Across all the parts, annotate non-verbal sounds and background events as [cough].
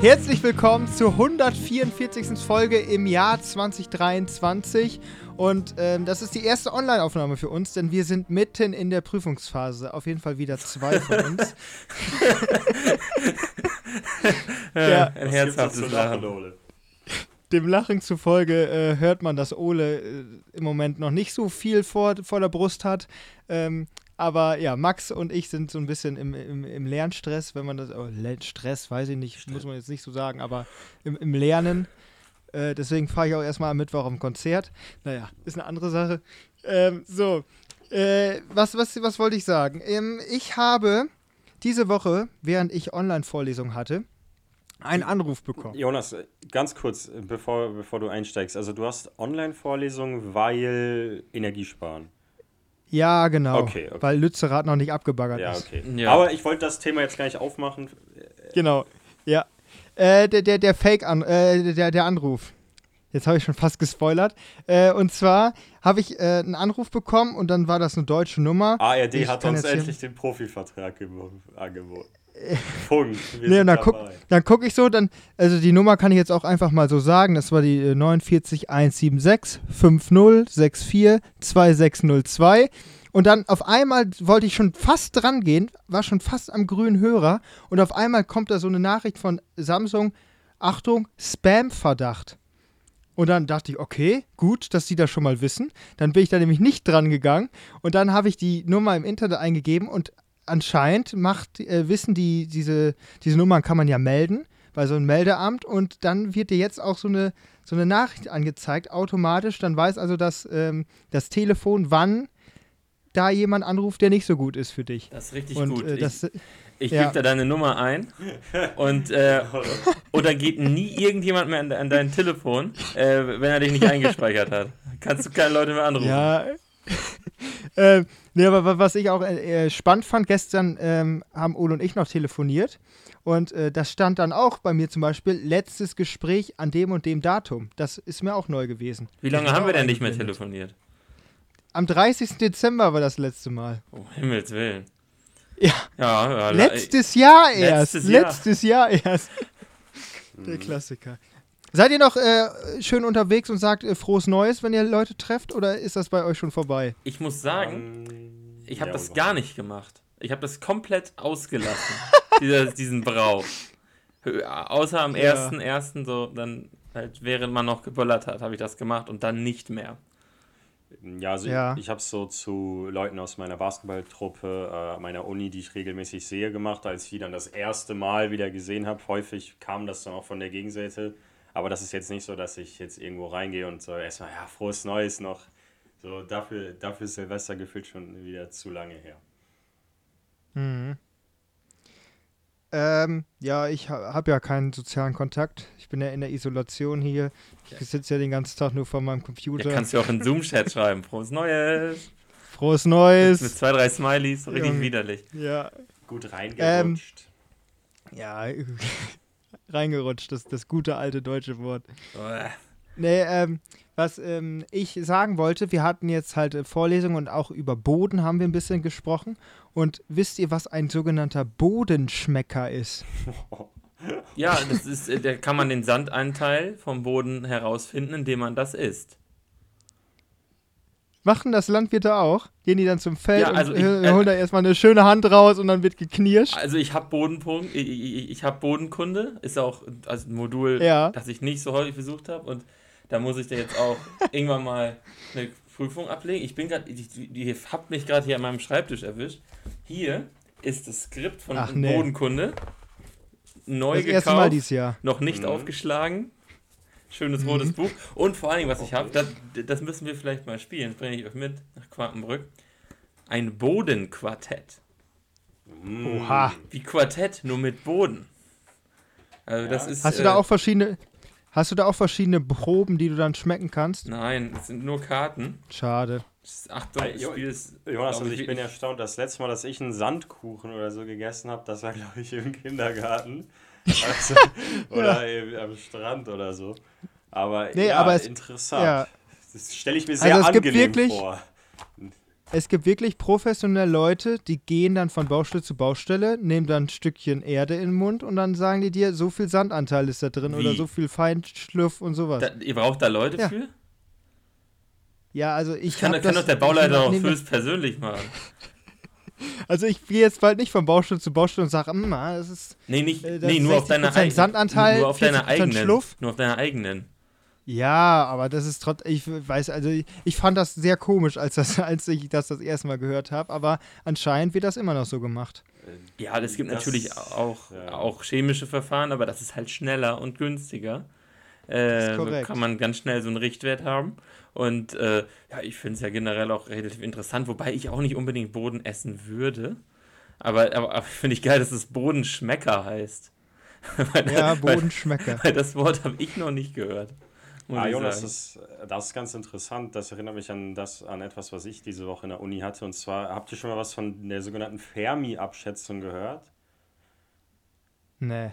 Herzlich willkommen zur 144. Folge im Jahr 2023. Und ähm, das ist die erste Online-Aufnahme für uns, denn wir sind mitten in der Prüfungsphase. Auf jeden Fall wieder zwei von [laughs] uns. ja, ein herzhaftes Lachen. Dem Lachen zufolge äh, hört man, dass Ole äh, im Moment noch nicht so viel vor, vor der Brust hat. Ähm, aber ja, Max und ich sind so ein bisschen im, im, im Lernstress, wenn man das. Oh, Stress, weiß ich nicht, Stress. muss man jetzt nicht so sagen, aber im, im Lernen. Äh, deswegen fahre ich auch erstmal am Mittwoch am Konzert. Naja, ist eine andere Sache. Ähm, so, äh, was, was, was wollte ich sagen? Ähm, ich habe diese Woche, während ich Online-Vorlesungen hatte, einen Anruf bekommen. Jonas, ganz kurz, bevor, bevor du einsteigst. Also du hast Online-Vorlesungen, weil Energiesparen. Ja, genau. Okay, okay. Weil Lützerath noch nicht abgebaggert ja, ist. Okay. Ja. Aber ich wollte das Thema jetzt gar nicht aufmachen. Genau, ja. Äh, der, der, der Fake, an, äh, der, der Anruf. Jetzt habe ich schon fast gespoilert. Äh, und zwar habe ich äh, einen Anruf bekommen und dann war das eine deutsche Nummer. ARD ich hat uns endlich den Profivertrag angeboten. Funk, nee, dann gucke guck ich so, dann, also die Nummer kann ich jetzt auch einfach mal so sagen, das war die 49 176 50 64 2602 und dann auf einmal wollte ich schon fast dran gehen, war schon fast am grünen Hörer. Und auf einmal kommt da so eine Nachricht von Samsung, Achtung, Spam-Verdacht. Und dann dachte ich, okay, gut, dass die das schon mal wissen. Dann bin ich da nämlich nicht dran gegangen. Und dann habe ich die Nummer im Internet eingegeben und anscheinend macht, äh, wissen die, diese, diese Nummern kann man ja melden bei so einem Meldeamt und dann wird dir jetzt auch so eine, so eine Nachricht angezeigt, automatisch. Dann weiß also das, ähm, das Telefon, wann da jemand anruft, der nicht so gut ist für dich. Das ist richtig und, gut. Äh, das, ich ich ja. gebe da deine Nummer ein und äh, [laughs] oder geht nie irgendjemand mehr an, an dein Telefon, äh, wenn er dich nicht eingespeichert hat. Kannst du keine Leute mehr anrufen. Ja. [laughs] äh, nee, aber was ich auch äh, spannend fand, gestern ähm, haben Ole und ich noch telefoniert und äh, das stand dann auch bei mir zum Beispiel, letztes Gespräch an dem und dem Datum. Das ist mir auch neu gewesen. Wie lange haben wir denn nicht mehr telefoniert? Am 30. Dezember war das letzte Mal. Oh, Himmels Willen. Ja. ja, ja letztes Jahr erst. Letztes Jahr, letztes Jahr erst. [laughs] Der. Klassiker. Seid ihr noch äh, schön unterwegs und sagt äh, frohes Neues, wenn ihr Leute trefft, oder ist das bei euch schon vorbei? Ich muss sagen, um, ähm, ich habe ja, das gar nicht gemacht. Ich habe das komplett ausgelassen, [laughs] dieser, diesen Brauch. Außer am ja. 1.1. so, dann halt während man noch geböllert hat, habe ich das gemacht und dann nicht mehr. Ja, also ja. ich, ich habe es so zu Leuten aus meiner Basketballtruppe, äh, meiner Uni, die ich regelmäßig sehe, gemacht, als ich die dann das erste Mal wieder gesehen habe. Häufig kam das dann auch von der Gegenseite. Aber das ist jetzt nicht so, dass ich jetzt irgendwo reingehe und so erstmal, ja, frohes Neues noch. So, dafür, dafür ist Silvester gefühlt schon wieder zu lange her. Mhm. Ähm, ja, ich habe ja keinen sozialen Kontakt. Ich bin ja in der Isolation hier. Ich sitze ja den ganzen Tag nur vor meinem Computer. Ja, kannst du auch in Zoom-Chat schreiben. Frohes Neues! Frohes Neues! Mit, mit zwei, drei Smileys. Richtig ja. widerlich. Ja. Gut reingerutscht. Ähm, ja, [laughs] reingerutscht, das, das gute alte deutsche Wort. Nee, ähm, was ähm, ich sagen wollte, wir hatten jetzt halt äh, Vorlesungen und auch über Boden haben wir ein bisschen gesprochen. Und wisst ihr, was ein sogenannter Bodenschmecker ist? [laughs] Ja, das ist, äh, da kann man den Sandanteil vom Boden herausfinden, indem man das isst. Machen das Landwirte auch? Gehen die dann zum Feld ja, also und ich, äh, holen da erstmal eine schöne Hand raus und dann wird geknirscht? Also ich habe Bodenpunkt, ich, ich, ich habe Bodenkunde, ist auch also ein Modul, ja. das ich nicht so häufig besucht habe und da muss ich da jetzt auch [laughs] irgendwann mal eine Prüfung ablegen. Ich bin gerade, die habt mich gerade hier an meinem Schreibtisch erwischt. Hier ist das Skript von Ach, nee. Bodenkunde. Neu das gekauft, erste Mal dieses Jahr. noch nicht mhm. aufgeschlagen. Schönes mhm. rotes Buch. Und vor allen Dingen, was ich habe, das, das, müssen wir vielleicht mal spielen. Das bringe ich euch mit nach Quakenbrück. Ein Bodenquartett. Oha. Wie Quartett, nur mit Boden. Also ja. das ist, Hast du da äh, auch verschiedene. Hast du da auch verschiedene Proben, die du dann schmecken kannst? Nein, es sind nur Karten. Schade. Achtung, Spiel ist. Jonas, also ich bin erstaunt, das letzte Mal, dass ich einen Sandkuchen oder so gegessen habe, das war, glaube ich, im Kindergarten. Also, [laughs] oder ja. am Strand oder so. Aber, nee, ja, aber es, interessant. Ja. Das stelle ich mir sehr also angenehm vor. es gibt wirklich professionelle Leute, die gehen dann von Baustelle zu Baustelle, nehmen dann ein Stückchen Erde in den Mund und dann sagen die dir, so viel Sandanteil ist da drin Wie? oder so viel Feinschliff und sowas. Da, ihr braucht da Leute ja. für? Ja, also ich kann, kann doch der Bauleiter auch höchst persönlich machen. Also ich gehe jetzt bald nicht von Baustelle zu Baustelle und sage, ah, das ist Nee, nicht, äh, nee nur auf deiner eigenen Sandanteil, nur auf deiner eigenen Schluff. Nur auf deiner eigenen. Ja, aber das ist trotzdem, ich weiß, also ich, ich, fand das sehr komisch, als, das, [laughs] als ich das das erste Mal gehört habe, aber anscheinend wird das immer noch so gemacht. Ja, es gibt das, natürlich auch, ja. auch chemische Verfahren, aber das ist halt schneller und günstiger. Äh, so kann man ganz schnell so einen Richtwert haben. Und äh, ja, ich finde es ja generell auch relativ interessant, wobei ich auch nicht unbedingt Boden essen würde. Aber, aber, aber finde ich geil, dass es Bodenschmecker heißt. [laughs] weil, ja, Bodenschmecker. Weil, weil das Wort habe ich noch nicht gehört. Ah, Jonas, das, das ist ganz interessant. Das erinnert mich an das, an etwas, was ich diese Woche in der Uni hatte. Und zwar, habt ihr schon mal was von der sogenannten Fermi-Abschätzung gehört? Nee.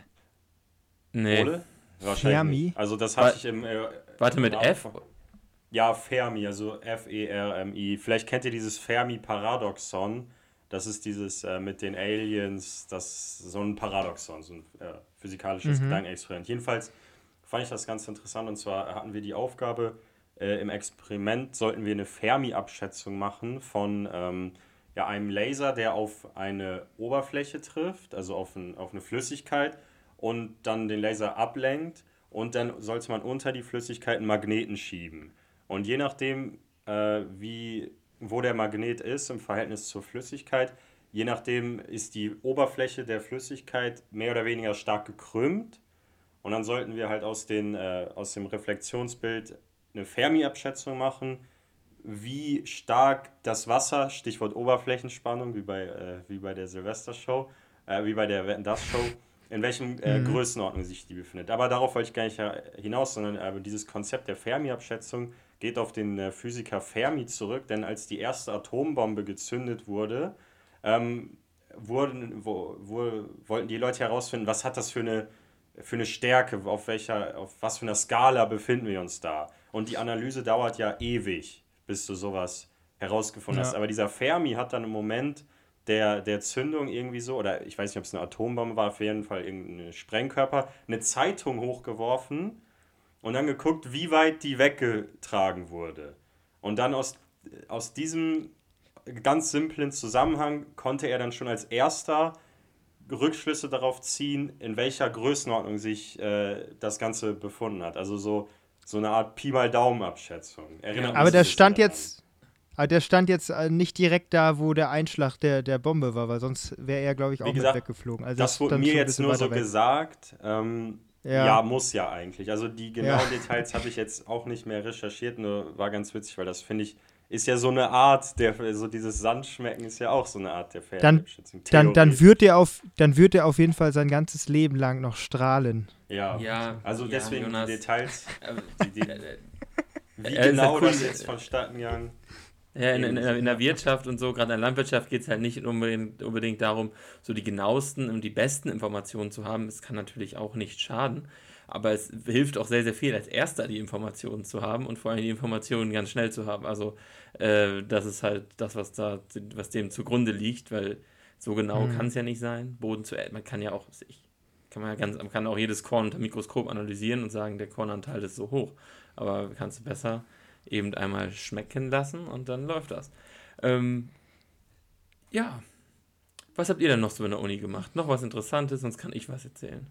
Nee. Ole? Wahrscheinlich. Fermi? Also das hatte ich im. Äh, Warte, mit F? Ja, Fermi, also F-E-R-M-I. Vielleicht kennt ihr dieses Fermi-Paradoxon. Das ist dieses äh, mit den Aliens, das so ein Paradoxon, so ein äh, physikalisches mhm. Gedankenexperiment. Jedenfalls fand ich das ganz interessant und zwar hatten wir die Aufgabe, äh, im Experiment sollten wir eine Fermi-Abschätzung machen von ähm, ja, einem Laser, der auf eine Oberfläche trifft, also auf, ein, auf eine Flüssigkeit und dann den Laser ablenkt und dann sollte man unter die Flüssigkeit einen Magneten schieben. Und je nachdem, äh, wie, wo der Magnet ist im Verhältnis zur Flüssigkeit, je nachdem ist die Oberfläche der Flüssigkeit mehr oder weniger stark gekrümmt. Und dann sollten wir halt aus, den, äh, aus dem Reflexionsbild eine Fermi-Abschätzung machen, wie stark das Wasser, Stichwort Oberflächenspannung, wie bei, äh, wie bei der Silvester-Show, äh, wie bei der Wetten das Show, in welchem äh, mhm. Größenordnung sich die befindet. Aber darauf wollte ich gar nicht hinaus, sondern äh, dieses Konzept der Fermi-Abschätzung geht auf den äh, Physiker Fermi zurück, denn als die erste Atombombe gezündet wurde, ähm, wurden, wo, wo, wollten die Leute herausfinden, was hat das für eine, für eine Stärke, auf, welcher, auf was für einer Skala befinden wir uns da. Und die Analyse dauert ja ewig, bis du sowas herausgefunden ja. hast. Aber dieser Fermi hat dann im Moment der, der Zündung irgendwie so, oder ich weiß nicht, ob es eine Atombombe war, auf jeden Fall irgendein Sprengkörper, eine Zeitung hochgeworfen und dann geguckt, wie weit die weggetragen wurde. Und dann aus, aus diesem ganz simplen Zusammenhang konnte er dann schon als erster Rückschlüsse darauf ziehen, in welcher Größenordnung sich äh, das Ganze befunden hat. Also so, so eine Art Pi mal Daumen-Abschätzung. Aber der stand jetzt. Aber der stand jetzt äh, nicht direkt da, wo der Einschlag der, der Bombe war, weil sonst wäre er, glaube ich, auch gesagt, mit weggeflogen. Also das wurde mir jetzt nur so weg. gesagt. Ähm, ja. ja. muss ja eigentlich. Also die genauen ja. Details habe ich jetzt auch nicht mehr recherchiert, nur war ganz witzig, weil das finde ich, ist ja so eine Art, der, so dieses Sandschmecken ist ja auch so eine Art der Fernabschätzung. Dann, dann, dann, wird er auf, dann wird er auf jeden Fall sein ganzes Leben lang noch strahlen. Ja, ja also deswegen Jonas. die Details, [laughs] die, die, wie genau das jetzt vonstatten gegangen ja, in, in, in, der Wirtschaft und so, gerade in der Landwirtschaft geht es halt nicht unbedingt, unbedingt darum, so die genauesten und die besten Informationen zu haben. Es kann natürlich auch nicht schaden, aber es hilft auch sehr, sehr viel, als Erster die Informationen zu haben und vor allem die Informationen ganz schnell zu haben. Also, äh, das ist halt das, was da, was dem zugrunde liegt, weil so genau mhm. kann es ja nicht sein. Boden zu man kann ja auch, ich, kann man ja ganz, man kann auch jedes Korn unter Mikroskop analysieren und sagen, der Kornanteil ist so hoch. Aber kannst du besser eben einmal schmecken lassen und dann läuft das. Ähm, ja. Was habt ihr denn noch so in der Uni gemacht? Noch was Interessantes, sonst kann ich was erzählen.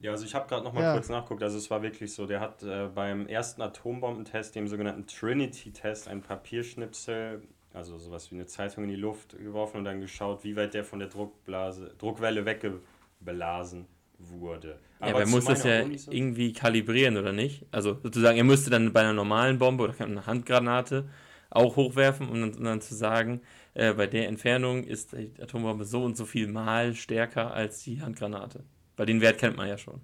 Ja, also ich habe gerade noch mal ja. kurz nachgeguckt. Also es war wirklich so, der hat äh, beim ersten Atombombenttest, dem sogenannten Trinity-Test, ein Papierschnipsel, also sowas wie eine Zeitung in die Luft geworfen und dann geschaut, wie weit der von der Druckblase, Druckwelle weggeblasen wurde. Aber ja, er muss das ja irgendwie kalibrieren, oder nicht? Also sozusagen, er müsste dann bei einer normalen Bombe oder einer Handgranate auch hochwerfen, um dann, um dann zu sagen, äh, bei der Entfernung ist die Atombombe so und so viel mal stärker als die Handgranate. Weil den Wert kennt man ja schon.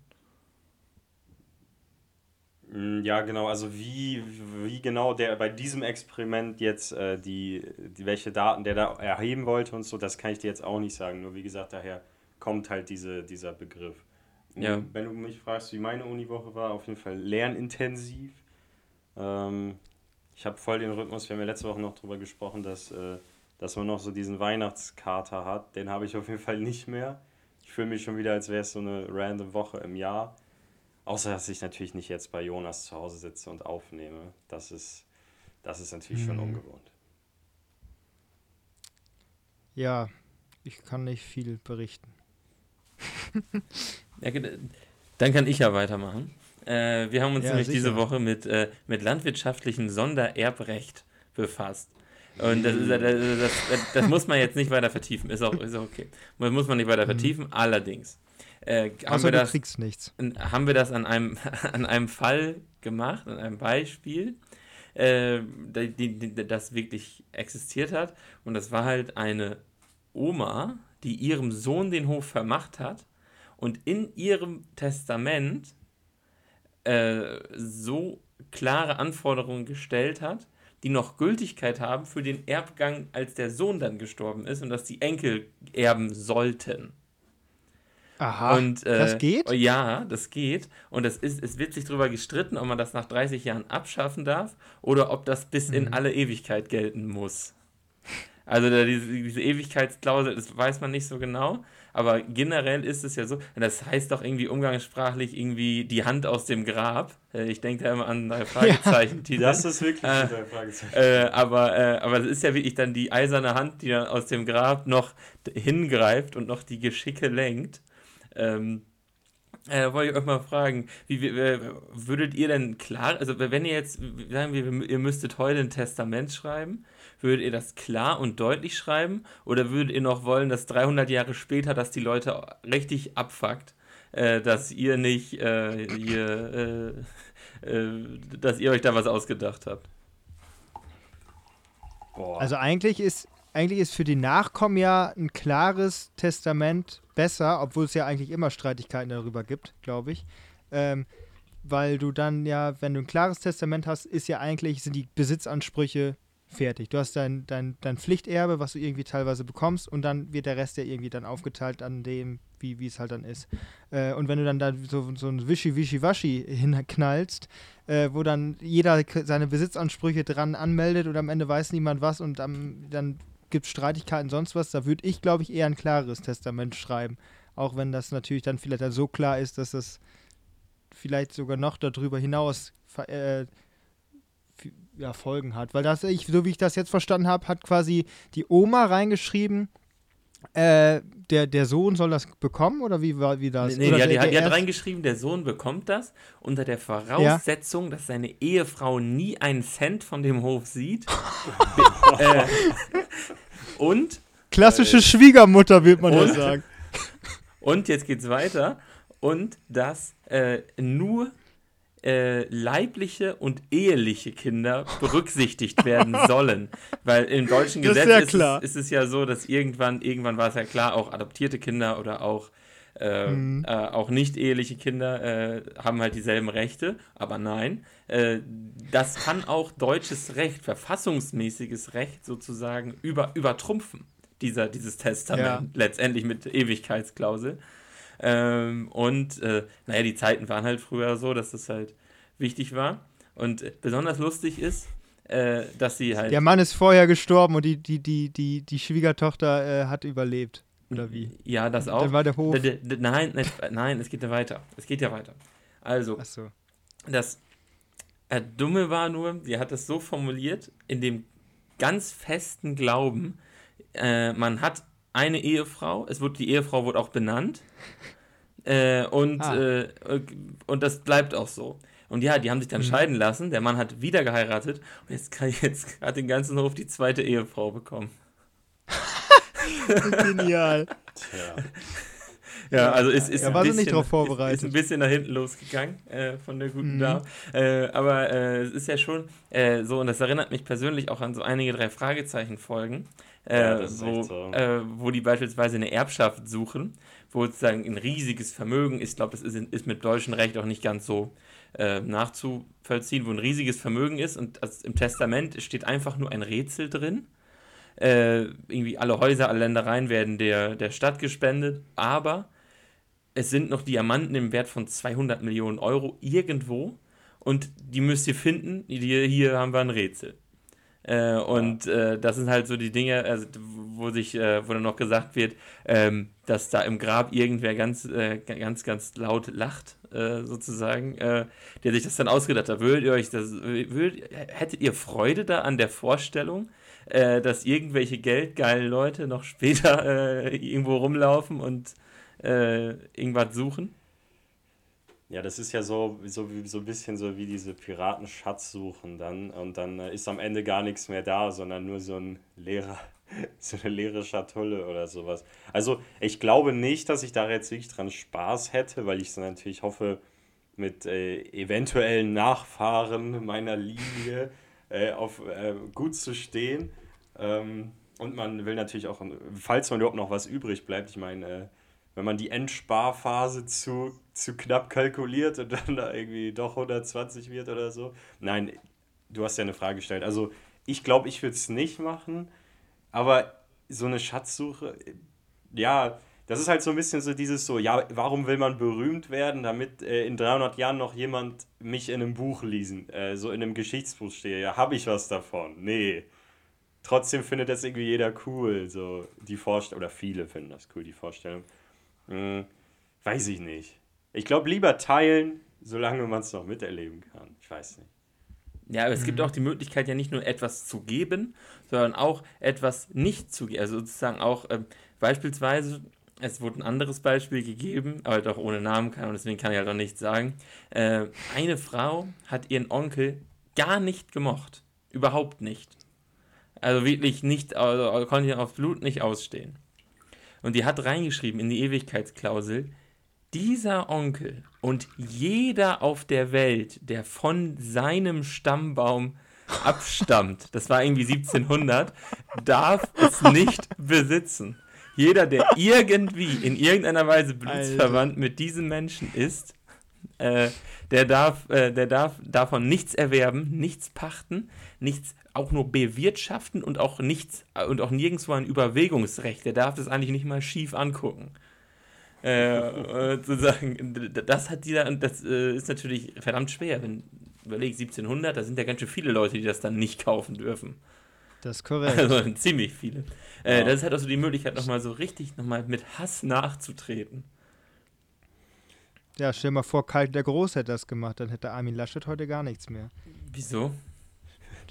Mm, ja, genau. Also wie, wie genau der bei diesem Experiment jetzt äh, die, die, welche Daten der da erheben wollte und so, das kann ich dir jetzt auch nicht sagen. Nur wie gesagt, daher kommt halt diese, dieser Begriff. Ja. Wenn du mich fragst, wie meine Uniwoche war, auf jeden Fall lernintensiv. Ähm, ich habe voll den Rhythmus, wir haben ja letzte Woche noch darüber gesprochen, dass, äh, dass man noch so diesen Weihnachtskater hat. Den habe ich auf jeden Fall nicht mehr. Ich fühle mich schon wieder, als wäre es so eine random Woche im Jahr. Außer, dass ich natürlich nicht jetzt bei Jonas zu Hause sitze und aufnehme. Das ist, das ist natürlich mhm. schon ungewohnt. Ja, ich kann nicht viel berichten. Ja, dann kann ich ja weitermachen. Äh, wir haben uns ja, nämlich sicher. diese Woche mit, äh, mit landwirtschaftlichem Sondererbrecht befasst. Und das, ist, das, das, das, muss man jetzt nicht weiter vertiefen. Ist auch, ist auch okay. Das muss man nicht weiter mhm. vertiefen. Allerdings äh, haben, wir das, kriegst nichts. haben wir das an einem, [laughs] an einem Fall gemacht, an einem Beispiel, äh, die, die, das wirklich existiert hat. Und das war halt eine Oma, die ihrem Sohn den Hof vermacht hat und in ihrem Testament äh, so klare Anforderungen gestellt hat, die noch Gültigkeit haben für den Erbgang, als der Sohn dann gestorben ist und dass die Enkel erben sollten. Aha, und, äh, das geht? Ja, das geht. Und es, ist, es wird sich darüber gestritten, ob man das nach 30 Jahren abschaffen darf oder ob das bis mhm. in alle Ewigkeit gelten muss. Also diese, diese Ewigkeitsklausel, das weiß man nicht so genau. Aber generell ist es ja so, das heißt doch irgendwie umgangssprachlich irgendwie die Hand aus dem Grab. Äh, ich denke da immer an drei [laughs] Fragezeichen. Ja, das ist wirklich äh, drei Fragezeichen. Äh, aber, äh, aber es ist ja wirklich dann die eiserne Hand, die dann aus dem Grab noch hingreift und noch die Geschicke lenkt. Ähm, äh, wollte ich euch mal fragen, wie, wie, würdet ihr denn klar, also wenn ihr jetzt, sagen wir, ihr müsstet heute ein Testament schreiben, würdet ihr das klar und deutlich schreiben oder würdet ihr noch wollen, dass 300 Jahre später, dass die Leute richtig abfuckt, äh, dass ihr nicht, äh, ihr, äh, äh dass ihr euch da was ausgedacht habt? Boah. Also eigentlich ist, eigentlich ist für die Nachkommen ja ein klares Testament besser, obwohl es ja eigentlich immer Streitigkeiten darüber gibt, glaube ich. Ähm, weil du dann ja, wenn du ein klares Testament hast, ist ja eigentlich, sind die Besitzansprüche fertig. Du hast dein, dein, dein Pflichterbe, was du irgendwie teilweise bekommst, und dann wird der Rest ja irgendwie dann aufgeteilt an dem, wie es halt dann ist. Äh, und wenn du dann da so, so ein Wischi-Wischi-Waschi [laughs] hinknallst, äh, wo dann jeder seine Besitzansprüche dran anmeldet und am Ende weiß niemand was und am, dann gibt es Streitigkeiten, sonst was, da würde ich, glaube ich, eher ein klares Testament schreiben. Auch wenn das natürlich dann vielleicht dann so klar ist, dass das vielleicht sogar noch darüber hinaus äh, ja, Folgen hat. Weil das, ich, so wie ich das jetzt verstanden habe, hat quasi die Oma reingeschrieben, äh, der, der Sohn soll das bekommen oder wie war wie das? Nee, nee ja, die, hat, die hat reingeschrieben, der Sohn bekommt das unter der Voraussetzung, ja. dass seine Ehefrau nie einen Cent von dem Hof sieht. [laughs] äh, und. Klassische äh, Schwiegermutter, wird man und, ja sagen. [laughs] Und jetzt geht's weiter. Und dass äh, nur äh, leibliche und eheliche Kinder berücksichtigt werden [laughs] sollen. Weil im deutschen Gesetz ist, ist, es, ist, es, ja so, dass irgendwann, irgendwann war es ja klar, auch adoptierte Kinder oder auch, äh, mhm. äh, auch nicht eheliche Kinder äh, haben halt dieselben Rechte. Aber nein, äh, das kann auch deutsches Recht, verfassungsmäßiges Recht sozusagen über, übertrumpfen, dieser, dieses Testament, ja. letztendlich mit Ewigkeitsklausel. Ähm, und äh, naja, die Zeiten waren halt früher so, dass das halt wichtig war. Und besonders lustig ist, äh, dass sie halt. Der Mann ist vorher gestorben und die, die, die, die, die Schwiegertochter äh, hat überlebt. Oder wie? Ja, das auch. Dann war der Hof. Nein, nein, nein, es geht ja weiter. Es geht ja weiter. Also, so. das äh, Dumme war nur, sie hat es so formuliert, in dem ganz festen Glauben, äh, man hat eine Ehefrau, es wird, die Ehefrau wurde auch benannt [laughs] äh, und, ah. Äh, und das bleibt auch so. Und ja, die haben sich dann mhm. scheiden lassen, der Mann hat wieder geheiratet und jetzt, kann, jetzt hat den ganzen Hof die zweite Ehefrau bekommen. [laughs] Genial. Tja. [laughs] Ja, also ist, ist, ja, ein bisschen, nicht drauf vorbereitet. Ist, ist, ein bisschen nach hinten losgegangen äh, von der guten mhm. Dame. Äh, aber äh, es ist ja schon äh, so, und das erinnert mich persönlich auch an so einige drei Fragezeichen-Folgen, äh, ja, so, so. Äh, wo die beispielsweise eine Erbschaft suchen, wo sozusagen ein riesiges Vermögen, ich glaube, das ist, ist mit deutschem Recht auch nicht ganz so nachzuvollziehen, wo ein riesiges Vermögen ist und also im Testament steht einfach nur ein Rätsel drin. Äh, irgendwie alle Häuser, alle Ländereien werden der, der Stadt gespendet, aber es sind noch Diamanten im Wert von 200 Millionen Euro irgendwo und die müsst ihr finden. Hier, hier haben wir ein Rätsel. Äh, und äh, das sind halt so die Dinge, also, wo sich, äh, wo dann noch gesagt wird, ähm, dass da im Grab irgendwer ganz, äh, ganz, ganz laut lacht, äh, sozusagen, äh, der sich das dann ausgedacht hat. Würdet ihr euch das, würdet, hättet ihr Freude da an der Vorstellung, dass irgendwelche geldgeilen Leute noch später irgendwo rumlaufen und irgendwas suchen? Ja, das ist ja so, so, so ein bisschen so wie diese Piraten Schatz suchen dann und dann äh, ist am Ende gar nichts mehr da, sondern nur so ein leerer, [laughs] so eine leere Schatulle oder sowas. Also ich glaube nicht, dass ich da jetzt wirklich dran Spaß hätte, weil ich so natürlich hoffe, mit äh, eventuellen Nachfahren meiner Linie äh, auf äh, gut zu stehen. Ähm, und man will natürlich auch, falls man überhaupt noch was übrig bleibt, ich meine, äh, wenn man die Endsparphase zu, zu knapp kalkuliert und dann da irgendwie doch 120 wird oder so. Nein, du hast ja eine Frage gestellt. Also ich glaube, ich würde es nicht machen, aber so eine Schatzsuche, ja, das ist halt so ein bisschen so dieses so, ja, warum will man berühmt werden, damit äh, in 300 Jahren noch jemand mich in einem Buch lesen, äh, so in einem Geschichtsbuch stehe. Ja, habe ich was davon? Nee. Trotzdem findet das irgendwie jeder cool, so die Vorstellung, oder viele finden das cool, die Vorstellung. Hm, weiß ich nicht. Ich glaube, lieber teilen, solange man es noch miterleben kann. Ich weiß nicht. Ja, aber es mhm. gibt auch die Möglichkeit, ja nicht nur etwas zu geben, sondern auch etwas nicht zu geben. Also sozusagen auch äh, beispielsweise, es wurde ein anderes Beispiel gegeben, aber doch ohne Namen kann und deswegen kann ich halt auch nichts sagen. Äh, eine Frau hat ihren Onkel gar nicht gemocht. Überhaupt nicht. Also wirklich nicht, also konnte ihn aufs Blut nicht ausstehen. Und die hat reingeschrieben in die Ewigkeitsklausel, dieser Onkel und jeder auf der Welt, der von seinem Stammbaum abstammt, [laughs] das war irgendwie 1700, darf es nicht besitzen. Jeder, der irgendwie in irgendeiner Weise blutsverwandt mit diesem Menschen ist, äh, der, darf, äh, der darf davon nichts erwerben, nichts pachten, nichts auch nur bewirtschaften und auch nichts und auch nirgendwo ein Überwegungsrecht. Der darf das eigentlich nicht mal schief angucken. Äh, äh, sozusagen, das hat die da, und das äh, ist natürlich verdammt schwer, wenn überleg 1700, da sind ja ganz schön viele Leute, die das dann nicht kaufen dürfen. Das ist korrekt. Also [laughs] ziemlich viele. Äh, ja. Das ist halt auch so die Möglichkeit, nochmal so richtig nochmal mit Hass nachzutreten. Ja, stell dir mal vor, Karl der Groß hätte das gemacht, dann hätte Armin Laschet heute gar nichts mehr. Wieso?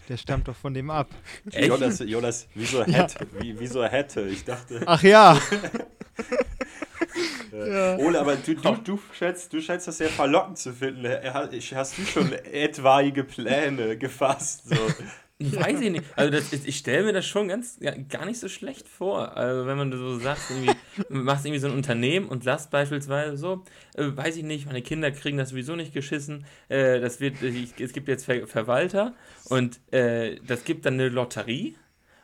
Der stammt doch von dem ab. Echt? Jonas, Jonas, wieso hätte? Ja. Wie, wieso hätte? Ich dachte. Ach [laughs] ja. ja. Ole, aber du, du, du, schätzt, du schätzt das sehr verlockend zu finden. Hast du schon etwaige Pläne gefasst? So. Weiß ich nicht. Also das, ich stelle mir das schon ganz ja, gar nicht so schlecht vor. Also wenn man so sagt, irgendwie, machst irgendwie so ein Unternehmen und sagst beispielsweise so, äh, weiß ich nicht, meine Kinder kriegen das sowieso nicht geschissen. Äh, das wird, ich, es gibt jetzt Ver Verwalter und äh, das gibt dann eine Lotterie.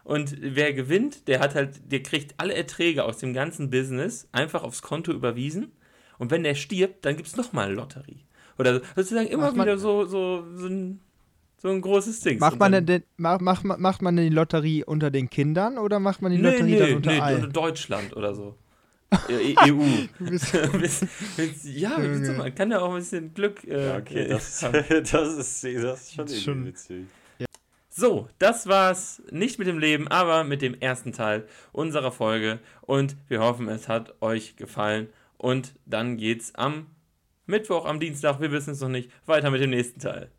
Und wer gewinnt, der hat halt, der kriegt alle Erträge aus dem ganzen Business einfach aufs Konto überwiesen. Und wenn der stirbt, dann gibt es nochmal eine Lotterie. Oder sozusagen immer wieder so, so, so ein so ein großes Ding. Macht man, denn, macht, macht, macht man denn die Lotterie unter den Kindern oder macht man die nee, Lotterie nee, dann unter nee, allen? Deutschland oder so. [laughs] EU. [laughs] ja, man kann ja auch ein bisschen Glück. Äh, ja, okay, das, [laughs] das, ist, das ist schon, schon witzig. Ja. So, das war's. Nicht mit dem Leben, aber mit dem ersten Teil unserer Folge. Und wir hoffen, es hat euch gefallen. Und dann geht's am Mittwoch, am Dienstag, wir wissen es noch nicht, weiter mit dem nächsten Teil.